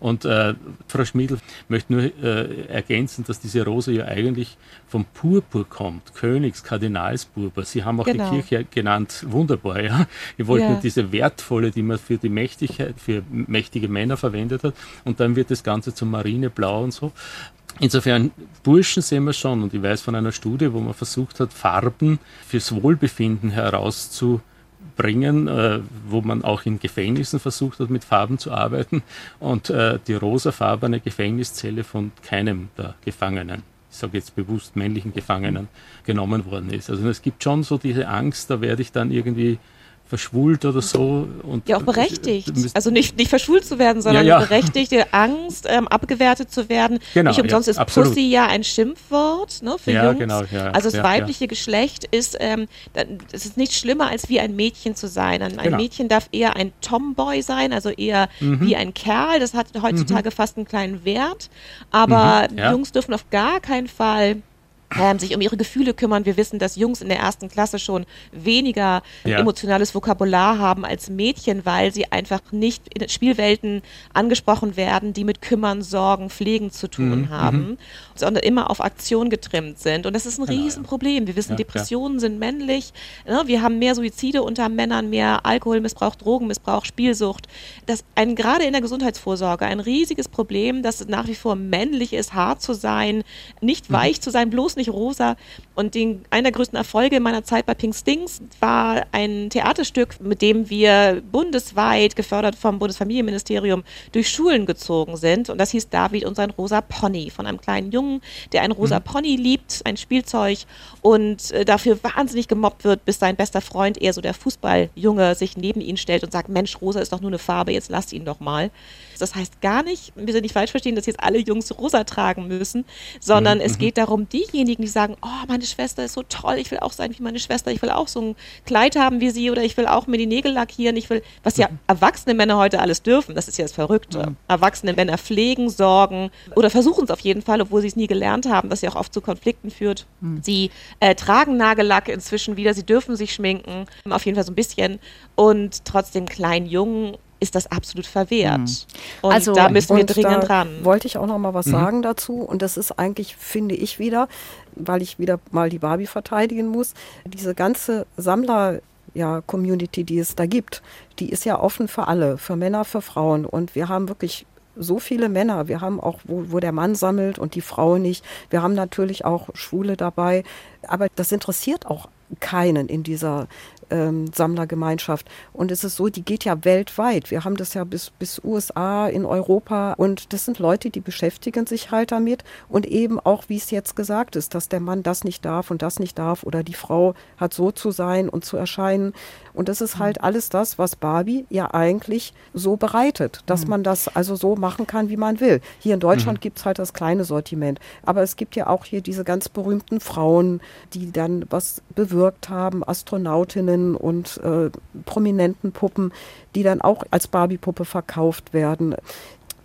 und äh, Frau Schmiedl möchte nur äh, ergänzen, dass diese Rose ja eigentlich vom Purpur kommt, Königs, Kardinalspurpur. Sie haben auch genau. die Kirche genannt, wunderbar, ja. Ihr wollt ja. nur diese wertvolle, die man für die Mächtigkeit, für mächtige Männer verwendet hat. Und dann wird das Ganze zum Marineblau und so. Insofern, Burschen sehen wir schon. Und ich weiß von einer Studie, wo man versucht hat, Farben fürs Wohlbefinden herauszu bringen, äh, wo man auch in Gefängnissen versucht hat, mit Farben zu arbeiten und äh, die rosafarbene Gefängniszelle von keinem der Gefangenen, ich sage jetzt bewusst männlichen Gefangenen, genommen worden ist. Also es gibt schon so diese Angst, da werde ich dann irgendwie verschwult oder so. Und ja, auch berechtigt. Also nicht, nicht verschwult zu werden, sondern ja, ja. berechtigte Angst, ähm, abgewertet zu werden. Genau, nicht umsonst ja, ist absolut. Pussy ja ein Schimpfwort ne, für ja, Jungs. Genau, ja, also das weibliche Geschlecht ist, ähm, es ist nicht schlimmer, als wie ein Mädchen zu sein. Ein, genau. Mädchen darf eher ein Tomboy sein, also eher mhm. wie ein Kerl. Das hat heutzutage mhm. fast einen kleinen Wert. Aber mhm, Jungs dürfen auf gar keinen Fall ähm, sich um ihre Gefühle kümmern. Wir wissen, dass Jungs in der ersten Klasse schon weniger ja. emotionales Vokabular haben als Mädchen, weil sie einfach nicht in Spielwelten angesprochen werden, die mit Kümmern, Sorgen, Pflegen zu tun mhm. haben, mhm. sondern immer auf Aktion getrimmt sind. Und das ist ein genau, Riesenproblem. Wir wissen, ja, Depressionen sind männlich. Ne? Wir haben mehr Suizide unter Männern, mehr Alkoholmissbrauch, Drogenmissbrauch, Spielsucht. Das ein, gerade in der Gesundheitsvorsorge ein riesiges Problem, dass es nach wie vor männlich ist, hart zu sein, nicht mhm. weich zu sein, bloß nicht rosa. Und den, einer der größten Erfolge meiner Zeit bei Pink Stings war ein Theaterstück, mit dem wir bundesweit, gefördert vom Bundesfamilienministerium, durch Schulen gezogen sind. Und das hieß David und sein rosa Pony von einem kleinen Jungen, der ein rosa mhm. Pony liebt, ein Spielzeug und äh, dafür wahnsinnig gemobbt wird, bis sein bester Freund, eher so der Fußballjunge, sich neben ihn stellt und sagt, Mensch, rosa ist doch nur eine Farbe, jetzt lasst ihn doch mal. Das heißt gar nicht, wir sind nicht falsch verstehen, dass jetzt alle Jungs rosa tragen müssen, sondern mhm. es geht darum, diejenigen, die sagen, oh, meine Schwester ist so toll, ich will auch sein wie meine Schwester, ich will auch so ein Kleid haben wie sie oder ich will auch mir die Nägel lackieren, ich will, was ja mhm. erwachsene Männer heute alles dürfen, das ist ja das Verrückte. Mhm. Erwachsene Männer pflegen, sorgen oder versuchen es auf jeden Fall, obwohl sie es nie gelernt haben, was ja auch oft zu Konflikten führt. Mhm. Sie äh, tragen Nagellack inzwischen wieder, sie dürfen sich schminken, auf jeden Fall so ein bisschen und trotzdem kleinen Jungen ist das absolut verwehrt. Mhm. Und also, da müssen wir dringend ran. Wollte ich auch noch mal was mhm. sagen dazu. Und das ist eigentlich, finde ich wieder, weil ich wieder mal die Barbie verteidigen muss, diese ganze Sammler ja, Community, die es da gibt, die ist ja offen für alle, für Männer, für Frauen. Und wir haben wirklich so viele Männer. Wir haben auch, wo, wo der Mann sammelt und die Frau nicht. Wir haben natürlich auch Schwule dabei. Aber das interessiert auch keinen in dieser ähm, Sammlergemeinschaft. Und es ist so, die geht ja weltweit. Wir haben das ja bis, bis USA, in Europa. Und das sind Leute, die beschäftigen sich halt damit. Und eben auch, wie es jetzt gesagt ist, dass der Mann das nicht darf und das nicht darf oder die Frau hat so zu sein und zu erscheinen. Und das ist halt alles das, was Barbie ja eigentlich so bereitet, dass mhm. man das also so machen kann, wie man will. Hier in Deutschland mhm. gibt es halt das kleine Sortiment. Aber es gibt ja auch hier diese ganz berühmten Frauen, die dann was bewirkt haben, Astronautinnen und äh, prominenten Puppen, die dann auch als Barbie-Puppe verkauft werden.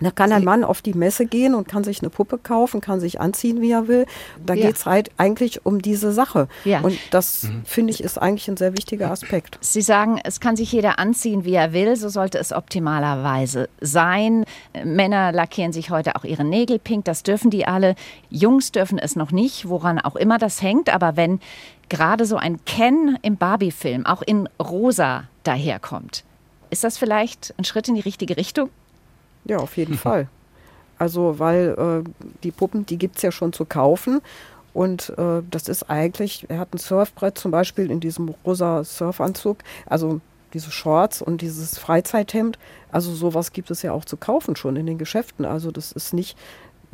Da kann ein Mann auf die Messe gehen und kann sich eine Puppe kaufen, kann sich anziehen, wie er will. Da ja. geht es halt eigentlich um diese Sache. Ja. Und das, mhm. finde ich, ist eigentlich ein sehr wichtiger Aspekt. Sie sagen, es kann sich jeder anziehen, wie er will. So sollte es optimalerweise sein. Männer lackieren sich heute auch ihre Nägel pink. Das dürfen die alle. Jungs dürfen es noch nicht, woran auch immer das hängt. Aber wenn gerade so ein Ken im Barbie-Film auch in rosa daherkommt, ist das vielleicht ein Schritt in die richtige Richtung? Ja, auf jeden Fall. Also, weil äh, die Puppen, die gibt es ja schon zu kaufen. Und äh, das ist eigentlich, er hat ein Surfbrett zum Beispiel in diesem rosa Surfanzug, also diese Shorts und dieses Freizeithemd. Also sowas gibt es ja auch zu kaufen schon in den Geschäften. Also das ist nicht,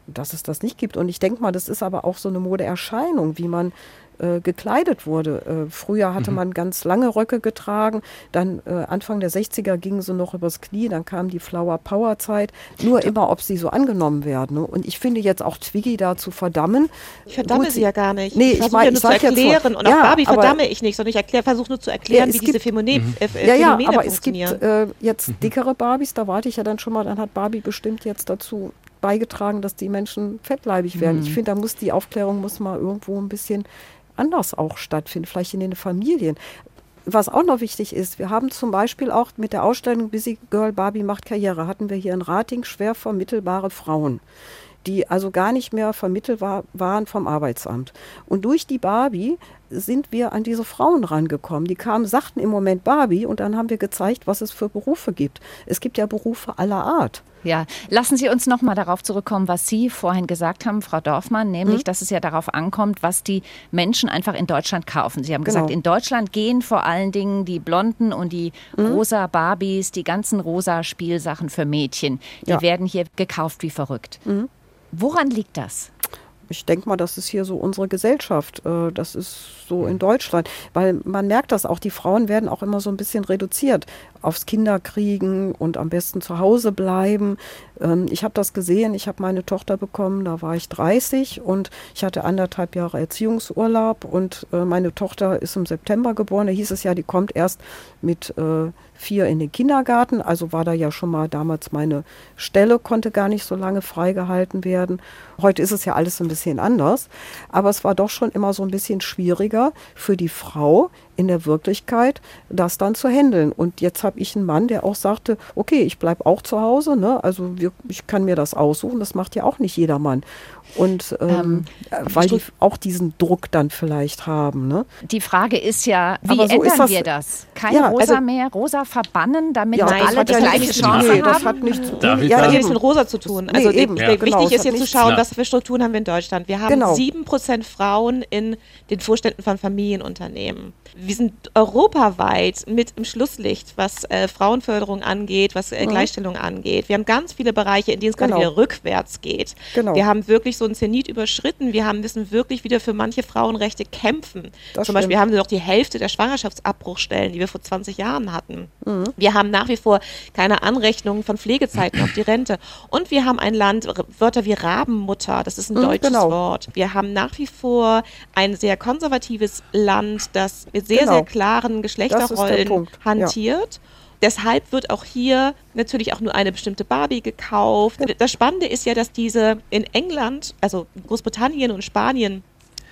dass es das nicht gibt. Und ich denke mal, das ist aber auch so eine Modeerscheinung, wie man äh, gekleidet wurde. Äh, früher hatte mhm. man ganz lange Röcke getragen, dann äh, Anfang der 60er gingen sie noch übers Knie, dann kam die Flower Power Zeit. Nur immer, ob sie so angenommen werden. Ne? Und ich finde jetzt auch Twiggy da zu verdammen. Ich verdamme Gut, sie ja gar nicht. Nee, ich, ich meine, nur zu erklären. Und auch ja, Barbie verdamme ich nicht, sondern ich versuche nur zu erklären, ja, wie gibt, diese Phänomene, mhm. äh, ja, ja, aber es gibt äh, jetzt mhm. dickere Barbies, da warte ich ja dann schon mal, dann hat Barbie bestimmt jetzt dazu beigetragen, dass die Menschen fettleibig werden. Mhm. Ich finde, da muss die Aufklärung muss mal irgendwo ein bisschen anders auch stattfinden, vielleicht in den Familien. Was auch noch wichtig ist, wir haben zum Beispiel auch mit der Ausstellung Busy Girl Barbie macht Karriere, hatten wir hier in Rating schwer vermittelbare Frauen die also gar nicht mehr vermittelt war, waren vom Arbeitsamt. Und durch die Barbie sind wir an diese Frauen rangekommen. Die kamen, sagten im Moment Barbie und dann haben wir gezeigt, was es für Berufe gibt. Es gibt ja Berufe aller Art. Ja, lassen Sie uns noch mal darauf zurückkommen, was Sie vorhin gesagt haben, Frau Dorfmann, nämlich, mhm. dass es ja darauf ankommt, was die Menschen einfach in Deutschland kaufen. Sie haben genau. gesagt, in Deutschland gehen vor allen Dingen die blonden und die mhm. rosa Barbies, die ganzen rosa Spielsachen für Mädchen, die ja. werden hier gekauft wie verrückt. Mhm. Woran liegt das? Ich denke mal, das ist hier so unsere Gesellschaft. Äh, das ist so in Deutschland. Weil man merkt das auch, die Frauen werden auch immer so ein bisschen reduziert aufs Kinderkriegen und am besten zu Hause bleiben. Ähm, ich habe das gesehen, ich habe meine Tochter bekommen, da war ich 30 und ich hatte anderthalb Jahre Erziehungsurlaub und äh, meine Tochter ist im September geboren. Da hieß es ja, die kommt erst mit äh, vier in den Kindergarten. Also war da ja schon mal damals meine Stelle, konnte gar nicht so lange freigehalten werden. Heute ist es ja alles ein bisschen anders. Aber es war doch schon immer so ein bisschen schwieriger für die Frau, in der Wirklichkeit das dann zu handeln. Und jetzt habe ich einen Mann, der auch sagte, okay, ich bleibe auch zu Hause, ne? also wir, ich kann mir das aussuchen, das macht ja auch nicht jeder Mann. Und ähm, ähm, weil die auch diesen Druck dann vielleicht haben. Ne? Die Frage ist ja, wie so ändern das, wir das? Kein ja, Rosa also, mehr, Rosa verbannen, damit ja, alle die gleiche Chance nee, haben? Das hat nichts ja, ja, nichts mit Rosa zu tun. Also nee, eben, ja. wichtig genau, ist jetzt zu schauen, was für Strukturen haben wir in Deutschland. Wir haben genau. 7% Frauen in den Vorständen von Familienunternehmen wir sind europaweit mit im Schlusslicht, was äh, Frauenförderung angeht, was äh, mhm. Gleichstellung angeht. Wir haben ganz viele Bereiche, in denen es genau. gerade wieder rückwärts geht. Genau. Wir haben wirklich so einen Zenit überschritten. Wir haben, müssen wirklich wieder für manche Frauenrechte kämpfen. Das Zum stimmt. Beispiel haben wir noch die Hälfte der Schwangerschaftsabbruchstellen, die wir vor 20 Jahren hatten. Mhm. Wir haben nach wie vor keine Anrechnungen von Pflegezeiten auf die Rente. Und wir haben ein Land, Wörter wie Rabenmutter, das ist ein mhm, deutsches genau. Wort. Wir haben nach wie vor ein sehr konservatives Land, das mit sehr, genau. sehr klaren Geschlechterrollen hantiert. Ja. Deshalb wird auch hier natürlich auch nur eine bestimmte Barbie gekauft. Das Spannende ist ja, dass diese in England, also Großbritannien und Spanien,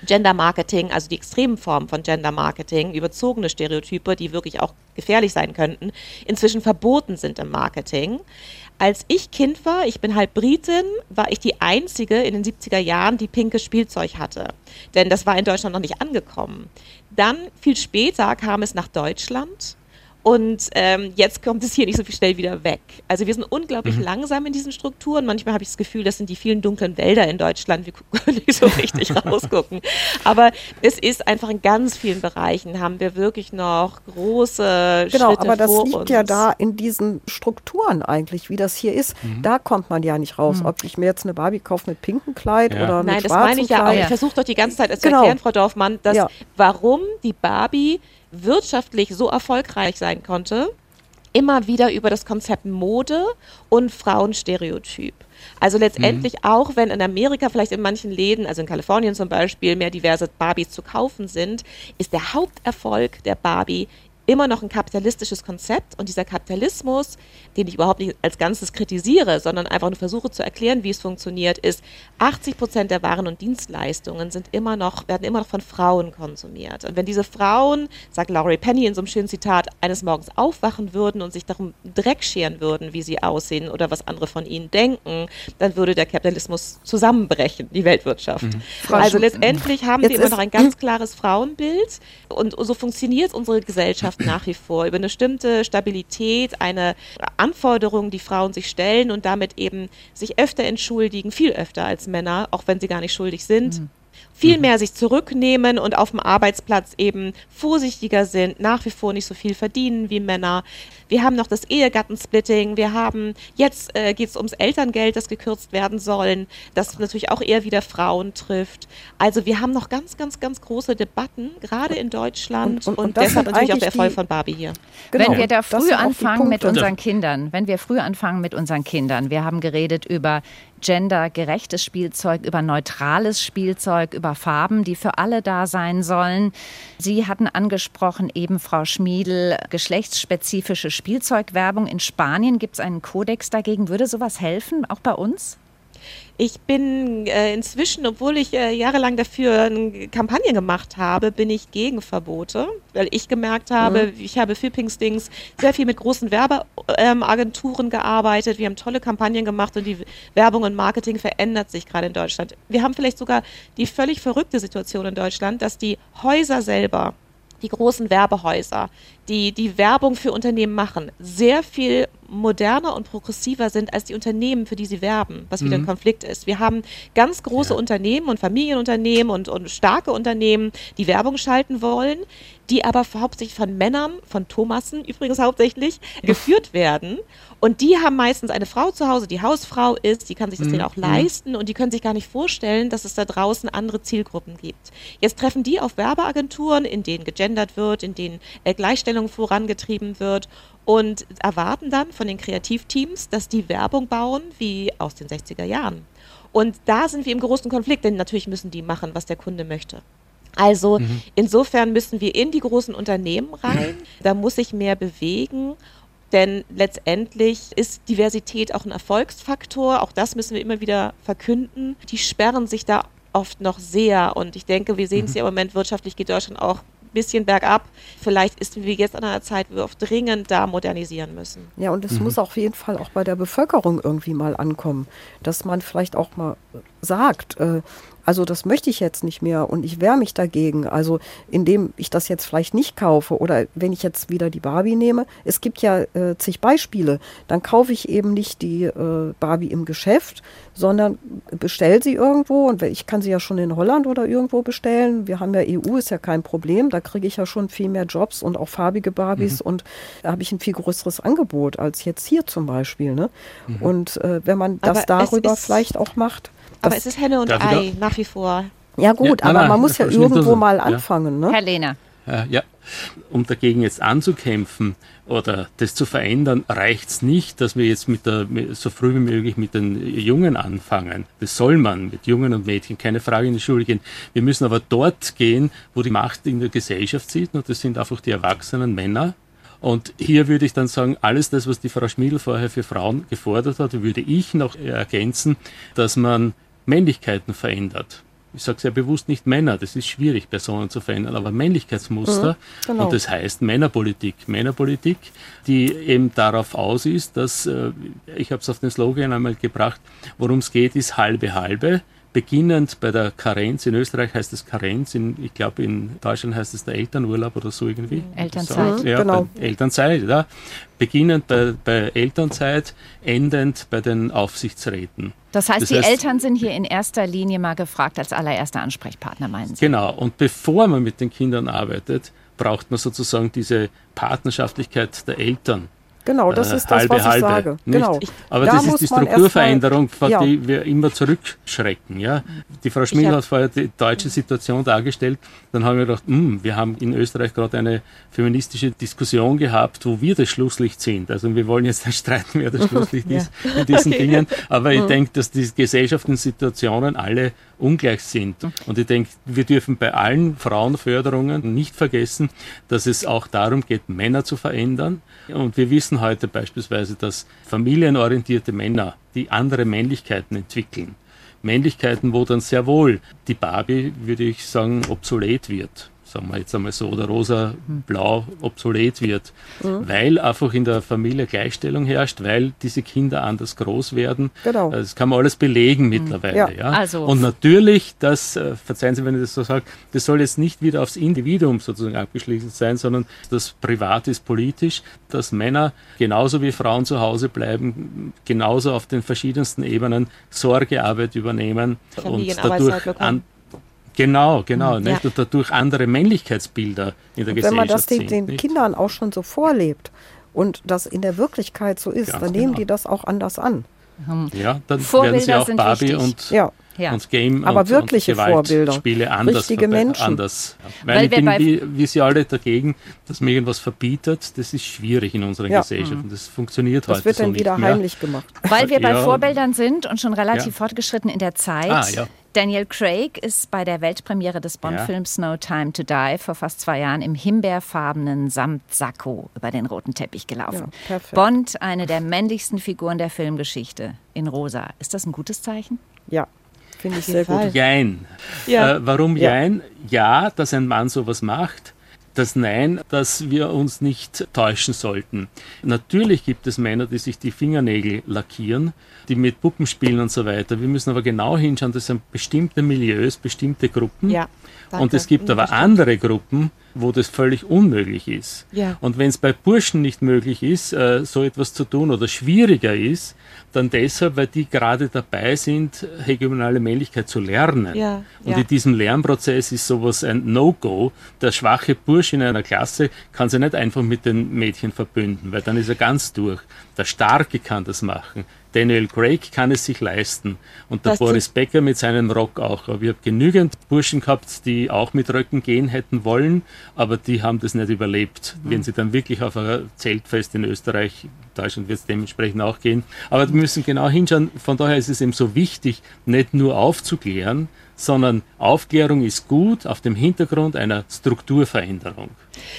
Gender Marketing, also die extremen Formen von Gender Marketing, überzogene Stereotype, die wirklich auch gefährlich sein könnten, inzwischen verboten sind im Marketing. Als ich Kind war, ich bin halt Britin, war ich die Einzige in den 70er Jahren, die pinkes Spielzeug hatte. Denn das war in Deutschland noch nicht angekommen. Dann, viel später, kam es nach Deutschland. Und ähm, jetzt kommt es hier nicht so viel schnell wieder weg. Also wir sind unglaublich mhm. langsam in diesen Strukturen. Manchmal habe ich das Gefühl, das sind die vielen dunklen Wälder in Deutschland. Wir können [laughs] nicht so richtig [laughs] rausgucken. Aber es ist einfach in ganz vielen Bereichen haben wir wirklich noch große genau, Schritte aber das liegt uns. ja da in diesen Strukturen eigentlich, wie das hier ist. Mhm. Da kommt man ja nicht raus. Mhm. Ob ich mir jetzt eine Barbie kaufe mit pinkem Kleid ja. oder Nein, mit Nein, das meine ich ja auch. Ich versuche doch die ganze Zeit zu genau. erklären, Frau Dorfmann, dass ja. warum die Barbie wirtschaftlich so erfolgreich sein konnte, immer wieder über das Konzept Mode und Frauenstereotyp. Also letztendlich mhm. auch, wenn in Amerika vielleicht in manchen Läden, also in Kalifornien zum Beispiel, mehr diverse Barbies zu kaufen sind, ist der Haupterfolg der Barbie immer noch ein kapitalistisches Konzept und dieser Kapitalismus, den ich überhaupt nicht als Ganzes kritisiere, sondern einfach nur versuche zu erklären, wie es funktioniert, ist, 80 Prozent der Waren und Dienstleistungen sind immer noch, werden immer noch von Frauen konsumiert. Und wenn diese Frauen, sagt Laurie Penny in so einem schönen Zitat, eines Morgens aufwachen würden und sich darum Dreck scheren würden, wie sie aussehen oder was andere von ihnen denken, dann würde der Kapitalismus zusammenbrechen, die Weltwirtschaft. Mhm. Also letztendlich haben wir immer noch ein ganz klares Frauenbild und so funktioniert unsere Gesellschaft Gesellschaft nach wie vor, über eine bestimmte Stabilität, eine Anforderung, die Frauen sich stellen und damit eben sich öfter entschuldigen, viel öfter als Männer, auch wenn sie gar nicht schuldig sind. Mhm viel mhm. mehr sich zurücknehmen und auf dem Arbeitsplatz eben vorsichtiger sind, nach wie vor nicht so viel verdienen wie Männer. Wir haben noch das Ehegattensplitting. Wir haben, jetzt äh, geht es ums Elterngeld, das gekürzt werden sollen, das natürlich auch eher wieder Frauen trifft. Also wir haben noch ganz, ganz, ganz große Debatten, gerade in Deutschland und, und, und deshalb natürlich auch der Erfolg von Barbie hier. Genau, wenn wir da früh anfangen mit unseren Kindern, wenn wir früh anfangen mit unseren Kindern, wir haben geredet über gendergerechtes Spielzeug, über neutrales Spielzeug, über Farben, die für alle da sein sollen. Sie hatten angesprochen, eben Frau Schmiedel, geschlechtsspezifische Spielzeugwerbung. In Spanien gibt es einen Kodex dagegen. Würde sowas helfen, auch bei uns? Ich bin äh, inzwischen, obwohl ich äh, jahrelang dafür eine Kampagne gemacht habe, bin ich gegen Verbote, weil ich gemerkt habe, mhm. ich habe für Pinkstings sehr viel mit großen Werbeagenturen ähm, gearbeitet. Wir haben tolle Kampagnen gemacht und die Werbung und Marketing verändert sich gerade in Deutschland. Wir haben vielleicht sogar die völlig verrückte Situation in Deutschland, dass die Häuser selber die großen Werbehäuser, die die Werbung für Unternehmen machen, sehr viel moderner und progressiver sind als die Unternehmen, für die sie werben, was wieder mhm. ein Konflikt ist. Wir haben ganz große ja. Unternehmen und Familienunternehmen und, und starke Unternehmen, die Werbung schalten wollen, die aber hauptsächlich von Männern, von Thomassen übrigens hauptsächlich, geführt werden. Und die haben meistens eine Frau zu Hause, die Hausfrau ist, die kann sich das mhm. auch leisten und die können sich gar nicht vorstellen, dass es da draußen andere Zielgruppen gibt. Jetzt treffen die auf Werbeagenturen, in denen gegendert wird, in denen äh, Gleichstellung vorangetrieben wird und erwarten dann von den Kreativteams, dass die Werbung bauen wie aus den 60er Jahren. Und da sind wir im großen Konflikt, denn natürlich müssen die machen, was der Kunde möchte. Also mhm. insofern müssen wir in die großen Unternehmen rein. Da muss sich mehr bewegen. Denn letztendlich ist Diversität auch ein Erfolgsfaktor. Auch das müssen wir immer wieder verkünden. Die sperren sich da oft noch sehr. Und ich denke, wir sehen es mhm. ja im Moment, wirtschaftlich geht Deutschland auch bisschen bergab. Vielleicht ist wir jetzt an einer Zeit, wo wir oft dringend da modernisieren müssen. Ja, und es mhm. muss auf jeden Fall auch bei der Bevölkerung irgendwie mal ankommen, dass man vielleicht auch mal sagt, äh, also das möchte ich jetzt nicht mehr und ich wehre mich dagegen. Also indem ich das jetzt vielleicht nicht kaufe oder wenn ich jetzt wieder die Barbie nehme, es gibt ja äh, zig Beispiele, dann kaufe ich eben nicht die äh, Barbie im Geschäft, sondern bestelle sie irgendwo und ich kann sie ja schon in Holland oder irgendwo bestellen. Wir haben ja EU, ist ja kein Problem, da kriege ich ja schon viel mehr Jobs und auch farbige Barbies mhm. und da habe ich ein viel größeres Angebot als jetzt hier zum Beispiel. Ne? Mhm. Und äh, wenn man das Aber darüber vielleicht auch macht. Aber es ist Henne und Ei nach wie vor. Ja gut, ja, aber nein, man muss ja irgendwo mal anfangen. Ne? Herr Lehner. Ja, ja, um dagegen jetzt anzukämpfen oder das zu verändern, reicht es nicht, dass wir jetzt mit der, so früh wie möglich mit den Jungen anfangen. Das soll man mit Jungen und Mädchen, keine Frage in die Schule gehen. Wir müssen aber dort gehen, wo die Macht in der Gesellschaft sieht und das sind einfach die erwachsenen Männer. Und hier würde ich dann sagen, alles das, was die Frau Schmiedl vorher für Frauen gefordert hat, würde ich noch ergänzen, dass man Männlichkeiten verändert. Ich sage sehr bewusst nicht Männer, das ist schwierig, Personen zu verändern, aber Männlichkeitsmuster. Mhm, genau. Und das heißt Männerpolitik. Männerpolitik, die eben darauf aus ist, dass, äh, ich habe es auf den Slogan einmal gebracht, worum es geht, ist halbe halbe beginnend bei der Karenz, in Österreich heißt es Karenz, in, ich glaube in Deutschland heißt es der Elternurlaub oder so irgendwie. Elternzeit. Ja, genau. Elternzeit, ja. Beginnend bei, bei Elternzeit, endend bei den Aufsichtsräten. Das heißt, das die heißt, Eltern sind hier in erster Linie mal gefragt als allererster Ansprechpartner, meinen Sie? Genau. Und bevor man mit den Kindern arbeitet, braucht man sozusagen diese Partnerschaftlichkeit der Eltern. Genau, das äh, ist das, halbe, was ich halbe, sage. Genau. Aber da das ist die Strukturveränderung, vor ja. die wir immer zurückschrecken. Ja? Die Frau Schmidt hat vorher die deutsche Situation dargestellt. Dann haben wir gedacht, mh, hm, wir haben in Österreich gerade eine feministische Diskussion gehabt, wo wir das Schlusslicht sind. Also wir wollen jetzt nicht streiten, wer das [laughs] Schlusslicht ja. ist in diesen [laughs] okay. Dingen. Aber ich denke, dass die Gesellschaftssituationen alle ungleich sind. Und ich denke, wir dürfen bei allen Frauenförderungen nicht vergessen, dass es auch darum geht, Männer zu verändern. Und wir wissen heute beispielsweise, dass familienorientierte Männer, die andere Männlichkeiten entwickeln, Männlichkeiten, wo dann sehr wohl die Barbie, würde ich sagen, obsolet wird sagen wir jetzt einmal so, oder rosa-blau obsolet wird, mhm. weil einfach in der Familie Gleichstellung herrscht, weil diese Kinder anders groß werden. Genau. Das kann man alles belegen mhm. mittlerweile. Ja. ja. Also. Und natürlich, das, äh, verzeihen Sie, wenn ich das so sage, das soll jetzt nicht wieder aufs Individuum sozusagen abgeschlossen sein, sondern das Privat ist politisch, dass Männer genauso wie Frauen zu Hause bleiben, genauso auf den verschiedensten Ebenen Sorgearbeit übernehmen und dadurch an, Genau, genau. Ja. Und dadurch andere Männlichkeitsbilder in der und Gesellschaft Wenn man das den, den? Kindern auch schon so vorlebt und das in der Wirklichkeit so ist, Ganz dann nehmen genau. die das auch anders an. Ja, dann Vorbilder werden sie auch Barbie wichtig. und ja. Ja. und Game aber und, wirkliche und Vorbilder, Spiele anders, richtige Menschen. anders. Weil, Weil ich bin wie, wie Sie alle dagegen, dass man irgendwas verbietet, das ist schwierig in unserer ja. Gesellschaft und das funktioniert das heute wird dann so wieder heimlich gemacht. Weil wir bei ja. Vorbildern sind und schon relativ fortgeschritten in der Zeit. Ah, ja. Daniel Craig ist bei der Weltpremiere des Bond-Films No Time to Die vor fast zwei Jahren im himbeerfarbenen Samtsacko über den roten Teppich gelaufen. Ja, Bond, eine der männlichsten Figuren der Filmgeschichte, in rosa. Ist das ein gutes Zeichen? Ja, finde ich sehr gut. Jein. Ja. Äh, warum ja. Jein? Ja, dass ein Mann sowas macht das Nein, dass wir uns nicht täuschen sollten. Natürlich gibt es Männer, die sich die Fingernägel lackieren, die mit Puppen spielen und so weiter. Wir müssen aber genau hinschauen, das sind bestimmte Milieus, bestimmte Gruppen. Ja, und es gibt aber andere Gruppen, wo das völlig unmöglich ist. Ja. Und wenn es bei Burschen nicht möglich ist, äh, so etwas zu tun oder schwieriger ist, dann deshalb, weil die gerade dabei sind, hegemonale Männlichkeit zu lernen. Ja, und ja. in diesem Lernprozess ist sowas ein No-Go. Der schwache Bursch in einer Klasse kann sich nicht einfach mit den Mädchen verbünden, weil dann ist er ganz durch. Der Starke kann das machen. Daniel Craig kann es sich leisten. Und der Das Boris Becker mit seinem Rock auch. Aber ich habe genügend Burschen gehabt, die auch mit Röcken gehen hätten wollen, aber die haben das nicht überlebt. Wenn sie dann wirklich auf ein Zeltfest in Österreich, Deutschland wird es dementsprechend auch gehen. Aber wir müssen genau hinschauen. Von daher ist es eben so wichtig, nicht nur aufzuklären, sondern Aufklärung ist gut auf dem Hintergrund einer Strukturveränderung.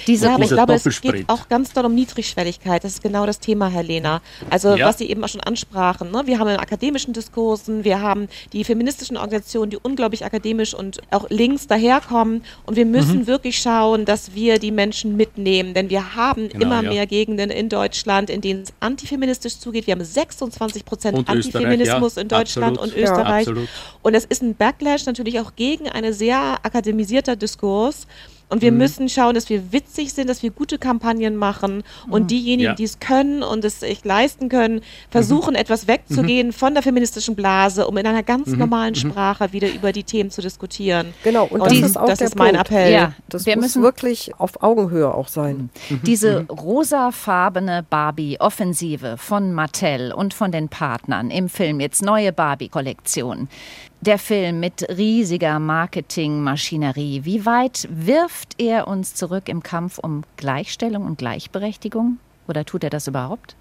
Diese Ja, aber ich glaube, es geht auch ganz doll um Niedrigschwelligkeit. Das ist genau das Thema, Herr Lehner. Also, Ja. was Sie eben auch schon ansprachen. Ne? Wir haben in akademischen Diskursen, wir haben die feministischen Organisationen, die unglaublich akademisch und auch links daherkommen. Und wir müssen Mhm. wirklich schauen, dass wir die Menschen mitnehmen. Denn wir haben Genau, immer ja. mehr Gegenden in Deutschland, in denen es antifeministisch zugeht. Wir haben 26 Prozent Antifeminismus ja, in Deutschland absolut. und Österreich. Und es ist ein Backlash natürlich auch gegen einen sehr akademisierter Diskurs. Und Mhm. wir müssen schauen, dass wir witzig sind, dass wir gute Kampagnen machen und diejenigen, Mhm. Ja. Mhm. die es können und es sich leisten können, versuchen etwas wegzugehen von der feministischen Blase, um in einer ganz Mhm. normalen Sprache wieder über die Themen zu diskutieren. Genau, und, Und das ist auch das der ist mein Punkt. Appell. Ja, Das wir muss müssen wirklich auf Augenhöhe auch sein. Diese rosafarbene Barbie-Offensive von Mattel und von den Partnern im Film, jetzt neue Barbie-Kollektion. Der Film mit riesiger Marketingmaschinerie, wie weit wirft er uns zurück im Kampf um Gleichstellung und Gleichberechtigung? Oder tut er das überhaupt?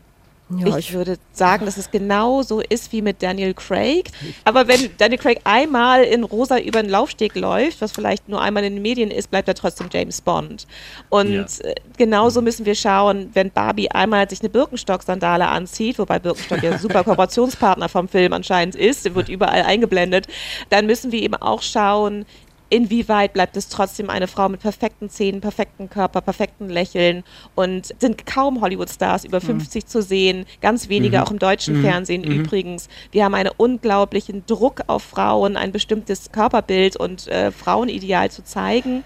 Ja, ich, würde sagen, dass es genau so ist wie mit Daniel Craig. Aber wenn Daniel Craig einmal in rosa über den Laufsteg läuft, was vielleicht nur einmal in den Medien ist, bleibt er trotzdem James Bond. Und Ja. äh, genauso müssen wir schauen, wenn Barbie einmal sich eine Birkenstock-Sandale anzieht, wobei Birkenstock ja ein super Kooperationspartner vom Film anscheinend ist, wird überall eingeblendet, dann müssen wir eben auch schauen, inwieweit bleibt es trotzdem eine Frau mit perfekten Zähnen, perfekten Körper, perfekten Lächeln und sind kaum Hollywood-Stars über 50 zu sehen, ganz wenige auch im deutschen Fernsehen übrigens. Wir haben einen unglaublichen Druck auf Frauen, ein bestimmtes Körperbild und äh, Frauenideal zu zeigen.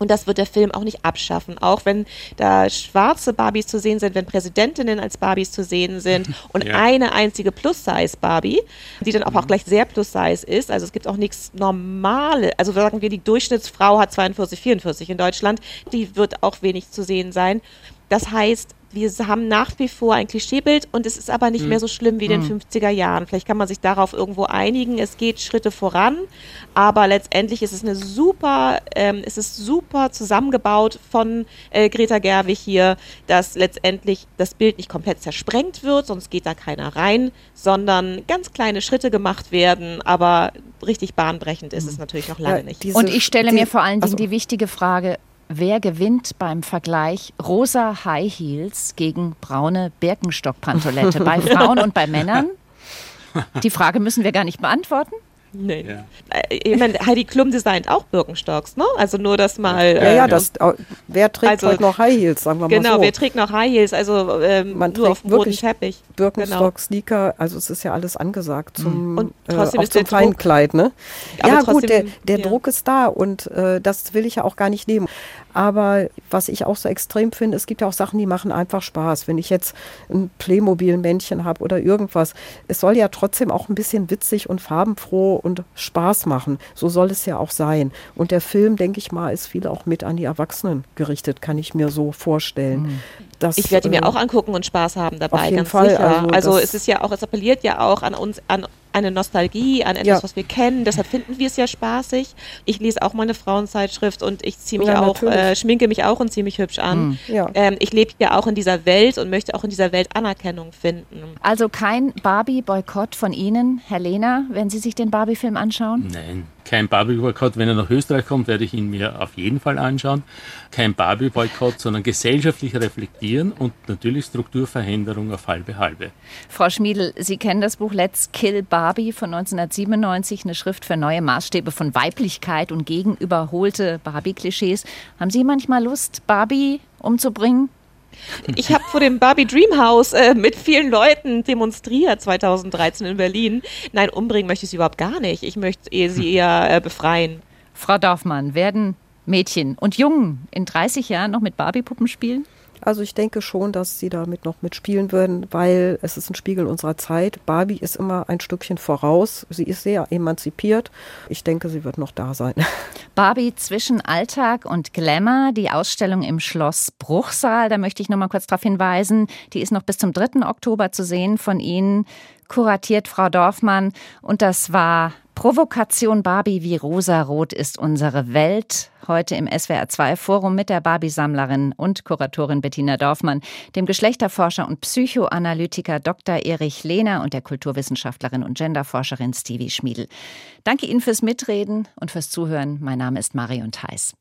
Und das wird der Film auch nicht abschaffen, auch wenn da schwarze Barbies zu sehen sind, wenn Präsidentinnen als Barbies zu sehen sind [laughs] und Ja. eine einzige Plus-Size-Barbie, die dann aber auch gleich sehr Plus-Size ist. Also es gibt auch nichts Normales. Also sagen wir, die Durchschnittsfrau hat 42, 44 in Deutschland. Die wird auch wenig zu sehen sein. Das heißt, wir haben nach wie vor ein Klischeebild und es ist aber nicht mehr so schlimm wie in den 50er Jahren. Vielleicht kann man sich darauf irgendwo einigen. Es geht Schritte voran, aber letztendlich ist es eine super, ähm, es ist super zusammengebaut von äh, Greta Gerwig hier, dass letztendlich das Bild nicht komplett zersprengt wird, sonst geht da keiner rein, sondern ganz kleine Schritte gemacht werden, aber richtig bahnbrechend ist es natürlich noch lange Ja, nicht. diese- Und ich stelle die- mir vor allen Dingen also- die wichtige Frage, wer gewinnt beim Vergleich rosa High Heels gegen braune Birkenstock-Pantolette bei [laughs] Frauen und bei Männern? Die Frage müssen wir gar nicht beantworten. Nee. Ja. Äh, Ich meine, Heidi Klum designt auch Birkenstocks, ne? Also nur das mal. Ja, äh, ja, das, äh, wer trägt Also- heute noch High Heels, sagen wir mal Genau, so. wer trägt noch High Heels? Also ähm, Man nur trägt auf dem roten wirklich Teppich. Birkenstock, Sneaker, also es ist ja alles angesagt zum, Und äh, trotzdem auch ist zum Feinkleid, ne? Aber ja gut, der, trotzdem, der ja. Druck ist da und äh, das will ich ja auch gar nicht nehmen. Aber was ich auch so extrem finde, es gibt ja auch Sachen, die machen einfach Spaß. Wenn ich jetzt ein Playmobil-Männchen habe oder irgendwas, es soll ja trotzdem auch ein bisschen witzig und farbenfroh und Spaß machen. So soll es ja auch sein. Und der Film, denke ich mal, ist viel auch mit an die Erwachsenen gerichtet, kann ich mir so vorstellen. Dass, Ich werde ihn mir äh, auch angucken und Spaß haben dabei, auf jeden ganz Fall, sicher. also Also, das- es ist ja auch, es appelliert ja auch an uns, an eine Nostalgie, an etwas, Ja. was wir kennen. Deshalb finden wir es ja spaßig. Ich lese auch mal eine Frauenzeitschrift und ich ziehe mich Ja, auch, äh, schminke mich auch und ziehe mich hübsch an. Ja. Ähm, ich lebe ja auch in dieser Welt und möchte auch in dieser Welt Anerkennung finden. Also kein Barbie-Boykott von Ihnen, Herr Lehner, wenn Sie sich den Barbie-Film anschauen? Nein, kein Barbie-Boykott. Wenn er nach Österreich kommt, werde ich ihn mir auf jeden Fall anschauen. Kein Barbie-Boykott, sondern gesellschaftlich reflektieren und natürlich Strukturveränderung auf halbe halbe. Frau Schmiedel, Sie kennen das Buch Let's Kill Barbie von 1997, eine Schrift für neue Maßstäbe von Weiblichkeit und gegen überholte Barbie-Klischees. Haben Sie manchmal Lust, Barbie umzubringen? Ich habe vor dem Barbie Dreamhouse äh, mit vielen Leuten demonstriert 2013 in Berlin. Nein, umbringen möchte ich sie überhaupt gar nicht. Ich möchte sie eher äh, befreien. Frau Dorfmann, werden Mädchen und Jungen in 30 Jahren noch mit Barbie-Puppen spielen? Also ich denke schon, dass sie damit noch mitspielen würden, weil es ist ein Spiegel unserer Zeit. Barbie ist immer ein Stückchen voraus. Sie ist sehr emanzipiert. Ich denke, sie wird noch da sein. [laughs] Barbie zwischen Alltag und Glamour, die Ausstellung im Schloss Bruchsal, da möchte ich noch mal kurz darauf hinweisen, die ist noch bis zum 3. Oktober zu sehen von Ihnen, kuratiert Frau Dorfmann und das war Provokation Barbie wie rosarot ist unsere Welt. Heute im SWR2 Forum mit der Barbie-Sammlerin und Kuratorin Bettina Dorfmann, dem Geschlechterforscher und Psychoanalytiker Dr. Erich Lehner und der Kulturwissenschaftlerin und Genderforscherin Stevie Schmiedel. Danke Ihnen fürs Mitreden und fürs Zuhören. Mein Name ist Marion Theis.